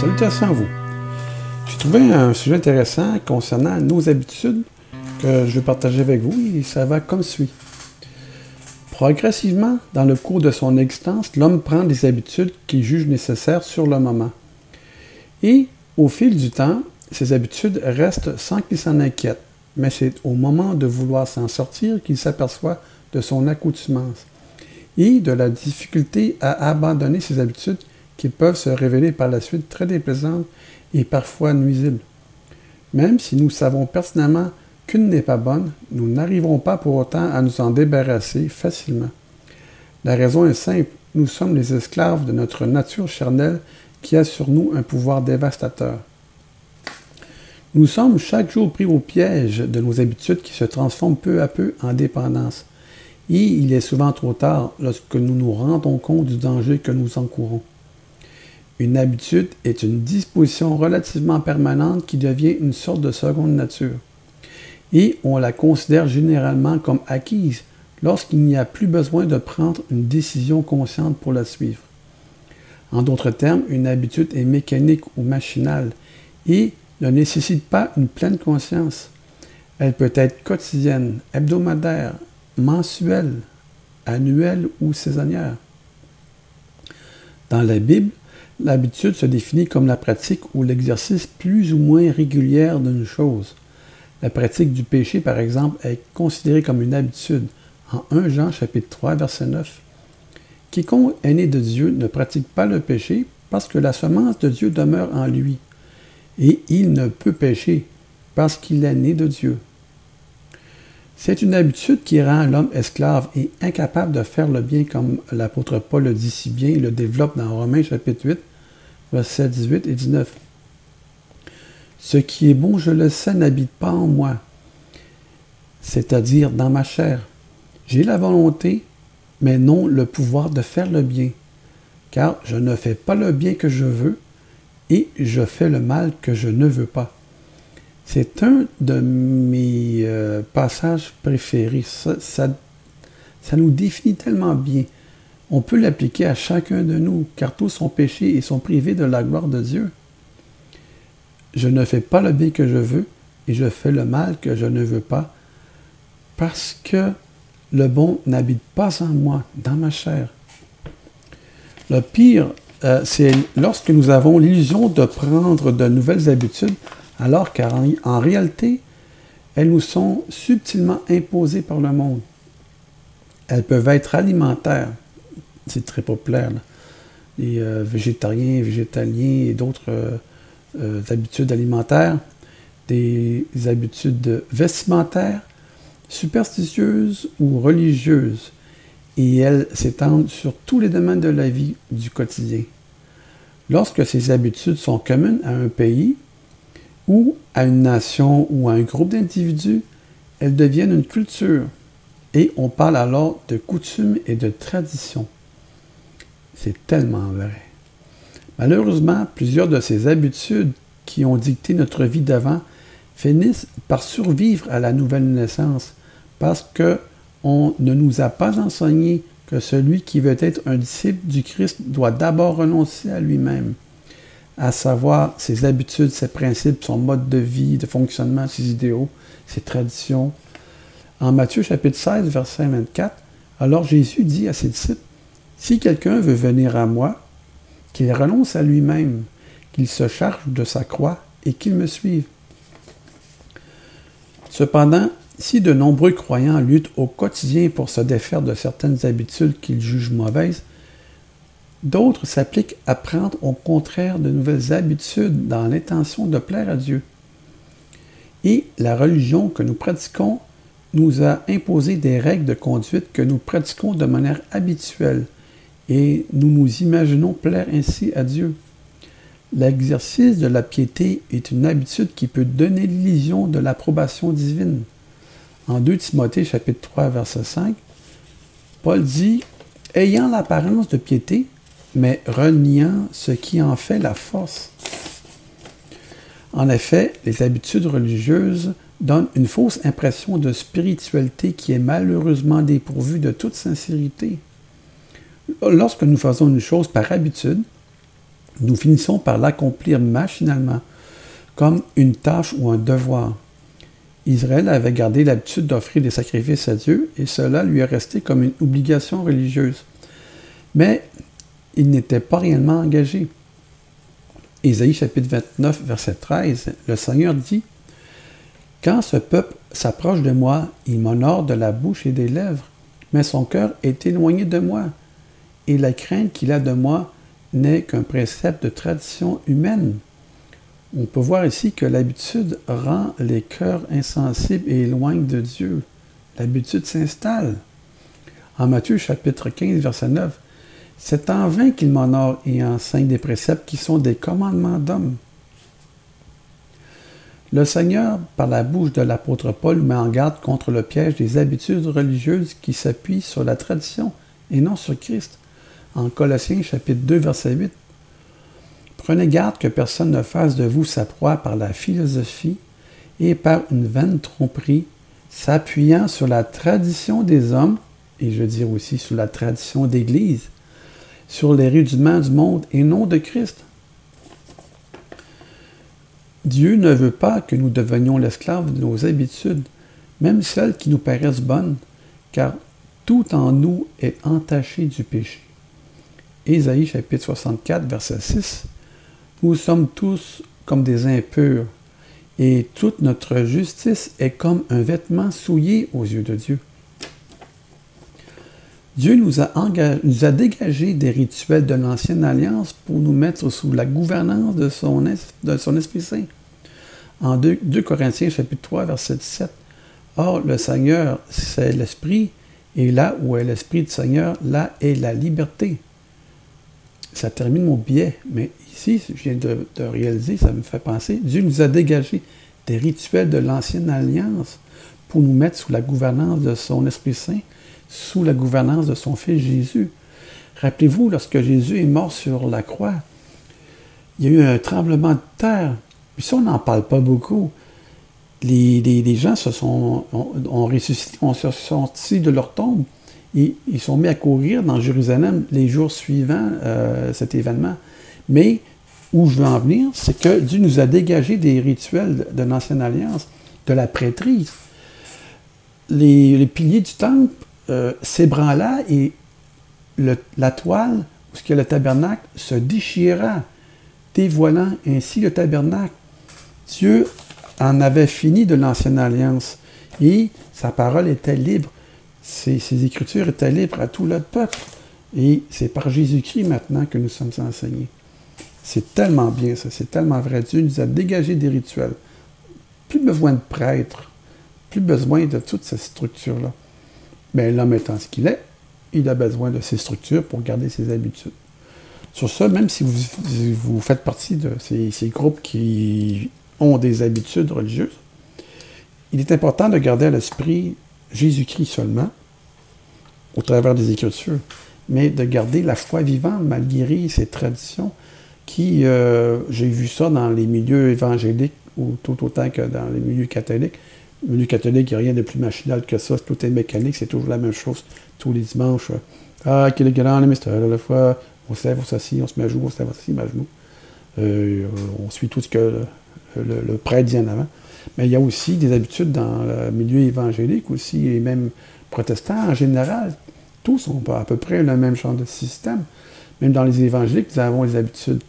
Salutations à vous. J'ai trouvé un sujet intéressant concernant nos habitudes que je vais partager avec vous et ça va comme suit. Progressivement, dans le cours de son existence, l'homme prend des habitudes qu'il juge nécessaires sur le moment. Et au fil du temps, ces habitudes restent sans qu'il s'en inquiète, mais c'est au moment de vouloir s'en sortir qu'il s'aperçoit de son accoutumance et de la difficulté à abandonner ces habitudes qui peuvent se révéler par la suite très déplaisantes et parfois nuisibles. Même si nous savons pertinemment qu'une n'est pas bonne, nous n'arriverons pas pour autant à nous en débarrasser facilement. La raison est simple, nous sommes les esclaves de notre nature charnelle qui a sur nous un pouvoir dévastateur. Nous sommes chaque jour pris au piège de nos habitudes qui se transforment peu à peu en dépendance. Et il est souvent trop tard lorsque nous nous rendons compte du danger que nous encourons. Une habitude est une disposition relativement permanente qui devient une sorte de seconde nature. Et on la considère généralement comme acquise lorsqu'il n'y a plus besoin de prendre une décision consciente pour la suivre. En d'autres termes, une habitude est mécanique ou machinale et ne nécessite pas une pleine conscience. Elle peut être quotidienne, hebdomadaire, mensuelle, annuelle ou saisonnière. Dans la Bible, L'habitude se définit comme la pratique ou l'exercice plus ou moins régulière d'une chose. La pratique du péché, par exemple, est considérée comme une habitude. En 1 Jean chapitre 3, verset 9. Quiconque est né de Dieu ne pratique pas le péché parce que la semence de Dieu demeure en lui. Et il ne peut pécher parce qu'il est né de Dieu. C'est une habitude qui rend l'homme esclave et incapable de faire le bien comme l'apôtre Paul le dit si bien et le développe dans Romains chapitre 8, versets 18 et 19. Ce qui est bon, je le sais, n'habite pas en moi, c'est-à-dire dans ma chair. J'ai la volonté, mais non le pouvoir de faire le bien, car je ne fais pas le bien que je veux, et je fais le mal que je ne veux pas. C'est un de mes euh, passages préférés. Ça, ça, nous définit tellement bien. On peut l'appliquer à chacun de nous, car tous sont péchés et sont privés de la gloire de Dieu. Je ne fais pas le bien que je veux et je fais le mal que je ne veux pas, parce que le bon n'habite pas en moi, dans ma chair. Le pire, euh, c'est lorsque nous avons l'illusion de prendre de nouvelles habitudes alors qu'en réalité, elles nous sont subtilement imposées par le monde. Elles peuvent être alimentaires, c'est très populaire, les euh, végétariens, végétaliens et d'autres euh, euh, habitudes alimentaires, des habitudes vestimentaires, superstitieuses ou religieuses, et elles s'étendent sur tous les domaines de la vie du quotidien. Lorsque ces habitudes sont communes à un pays, ou à une nation ou à un groupe d'individus, elles deviennent une culture. Et on parle alors de coutumes et de traditions. C'est tellement vrai. Malheureusement, plusieurs de ces habitudes qui ont dicté notre vie d'avant finissent par survivre à la nouvelle naissance parce que on ne nous a pas enseigné que celui qui veut être un disciple du Christ doit d'abord renoncer à lui-même à savoir ses habitudes, ses principes, son mode de vie, de fonctionnement, ses idéaux, ses traditions. En Matthieu chapitre 16, verset 24, alors Jésus dit à ses disciples, Si quelqu'un veut venir à moi, qu'il renonce à lui-même, qu'il se charge de sa croix et qu'il me suive. Cependant, si de nombreux croyants luttent au quotidien pour se défaire de certaines habitudes qu'ils jugent mauvaises, D'autres s'appliquent à prendre au contraire de nouvelles habitudes dans l'intention de plaire à Dieu. Et la religion que nous pratiquons nous a imposé des règles de conduite que nous pratiquons de manière habituelle et nous nous imaginons plaire ainsi à Dieu. L'exercice de la piété est une habitude qui peut donner l'illusion de l'approbation divine. En 2 Timothée chapitre 3 verset 5, Paul dit Ayant l'apparence de piété, mais reniant ce qui en fait la force. En effet, les habitudes religieuses donnent une fausse impression de spiritualité qui est malheureusement dépourvue de toute sincérité. Lorsque nous faisons une chose par habitude, nous finissons par l'accomplir machinalement, comme une tâche ou un devoir. Israël avait gardé l'habitude d'offrir des sacrifices à Dieu et cela lui est resté comme une obligation religieuse. Mais il n'était pas réellement engagé. Ésaïe chapitre 29, verset 13, le Seigneur dit Quand ce peuple s'approche de moi, il m'honore de la bouche et des lèvres, mais son cœur est éloigné de moi, et la crainte qu'il a de moi n'est qu'un précepte de tradition humaine. On peut voir ici que l'habitude rend les cœurs insensibles et éloigne de Dieu. L'habitude s'installe. En Matthieu chapitre 15, verset 9, c'est en vain qu'il m'honore et enseigne des préceptes qui sont des commandements d'hommes. Le Seigneur, par la bouche de l'apôtre Paul, met en garde contre le piège des habitudes religieuses qui s'appuient sur la tradition et non sur Christ. En Colossiens chapitre 2, verset 8, Prenez garde que personne ne fasse de vous sa proie par la philosophie et par une vaine tromperie, s'appuyant sur la tradition des hommes, et je veux dire aussi sur la tradition d'Église, sur les rudiments du monde et non de Christ. Dieu ne veut pas que nous devenions l'esclave de nos habitudes, même celles qui nous paraissent bonnes, car tout en nous est entaché du péché. Ésaïe chapitre 64, verset 6. Nous sommes tous comme des impurs, et toute notre justice est comme un vêtement souillé aux yeux de Dieu. Dieu nous a, nous a dégagé des rituels de l'Ancienne Alliance pour nous mettre sous la gouvernance de son, de son Esprit Saint. En 2, 2 Corinthiens chapitre 3, verset 17, Or, le Seigneur, c'est l'Esprit, et là où est l'Esprit du Seigneur, là est la liberté. Ça termine mon billet, mais ici, je viens de, réaliser, ça me fait penser, Dieu nous a dégagé des rituels de l'Ancienne Alliance pour nous mettre sous la gouvernance de son Esprit Saint, sous la gouvernance de son Fils Jésus. Rappelez-vous, lorsque Jésus est mort sur la croix, il y a eu un tremblement de terre. Puis ça, on n'en parle pas beaucoup. Les, gens se sont, ont, ressuscité, ont sorti de leur tombe. Ils sont mis à courir dans Jérusalem les jours suivants euh, cet événement. Mais où je veux en venir, c'est que Dieu nous a dégagé des rituels de, l'Ancienne Alliance, de la prêtrise. Les, les piliers du temple euh, s'ébranla et la toile, où ce le tabernacle, se déchira, dévoilant ainsi le tabernacle. Dieu en avait fini de l'ancienne alliance et sa parole était libre. Ses, écritures étaient libres à tout le peuple. Et c'est par Jésus-Christ maintenant que nous sommes enseignés. C'est tellement bien ça, c'est tellement vrai. Dieu nous a dégagé des rituels. Plus besoin de prêtres, plus besoin de toute cette structure-là. Mais l'homme étant ce qu'il est, il a besoin de ces structures pour garder ses habitudes. Sur ça, même si vous, faites partie de ces, groupes qui ont des habitudes religieuses, il est important de garder à l'esprit Jésus-Christ seulement, au travers des Écritures, mais de garder la foi vivante malgré ces traditions qui, euh, j'ai vu ça dans les milieux évangéliques, ou tout autant que dans les milieux catholiques, le milieu catholique, il n'y a rien de plus machinal que ça. Tout est mécanique, c'est toujours la même chose tous les dimanches. Ah, quel est grand le mystère la fois. On se lève, on s'assied, on se met à genoux, on se lève, on s'assied, on met à genoux. On suit tout ce que le, prêtre dit en avant. Mais il y a aussi des habitudes dans le milieu évangélique aussi, et même protestant en général. Tous ont à peu près le même genre de système. Même dans les évangéliques, nous avons les habitudes.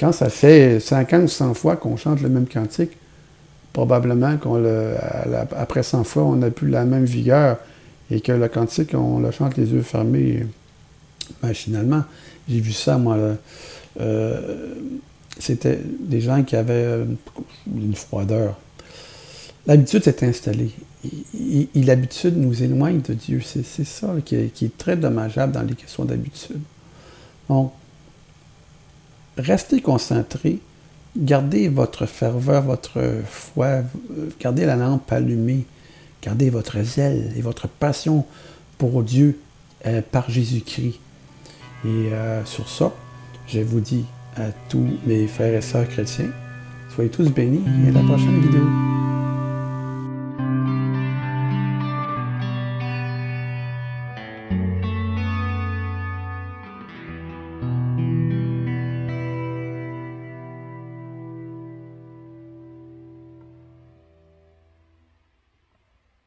Quand ça fait 50 ou 100 fois qu'on chante le même cantique, probablement qu'après 100 fois, on n'a plus la même vigueur et que le cantique, on le chante les yeux fermés machinalement. J'ai vu ça, moi. Euh, c'était des gens qui avaient une froideur. L'habitude s'est installée. l'habitude nous éloigne de Dieu. C'est, ça qui est, très dommageable dans les questions d'habitude. Donc, restez concentrés Gardez votre ferveur, votre foi, gardez la lampe allumée, gardez votre zèle et votre passion pour Dieu euh, par Jésus-Christ. Et euh, sur ça, je vous dis à tous mes frères et sœurs chrétiens, soyez tous bénis et à la prochaine vidéo.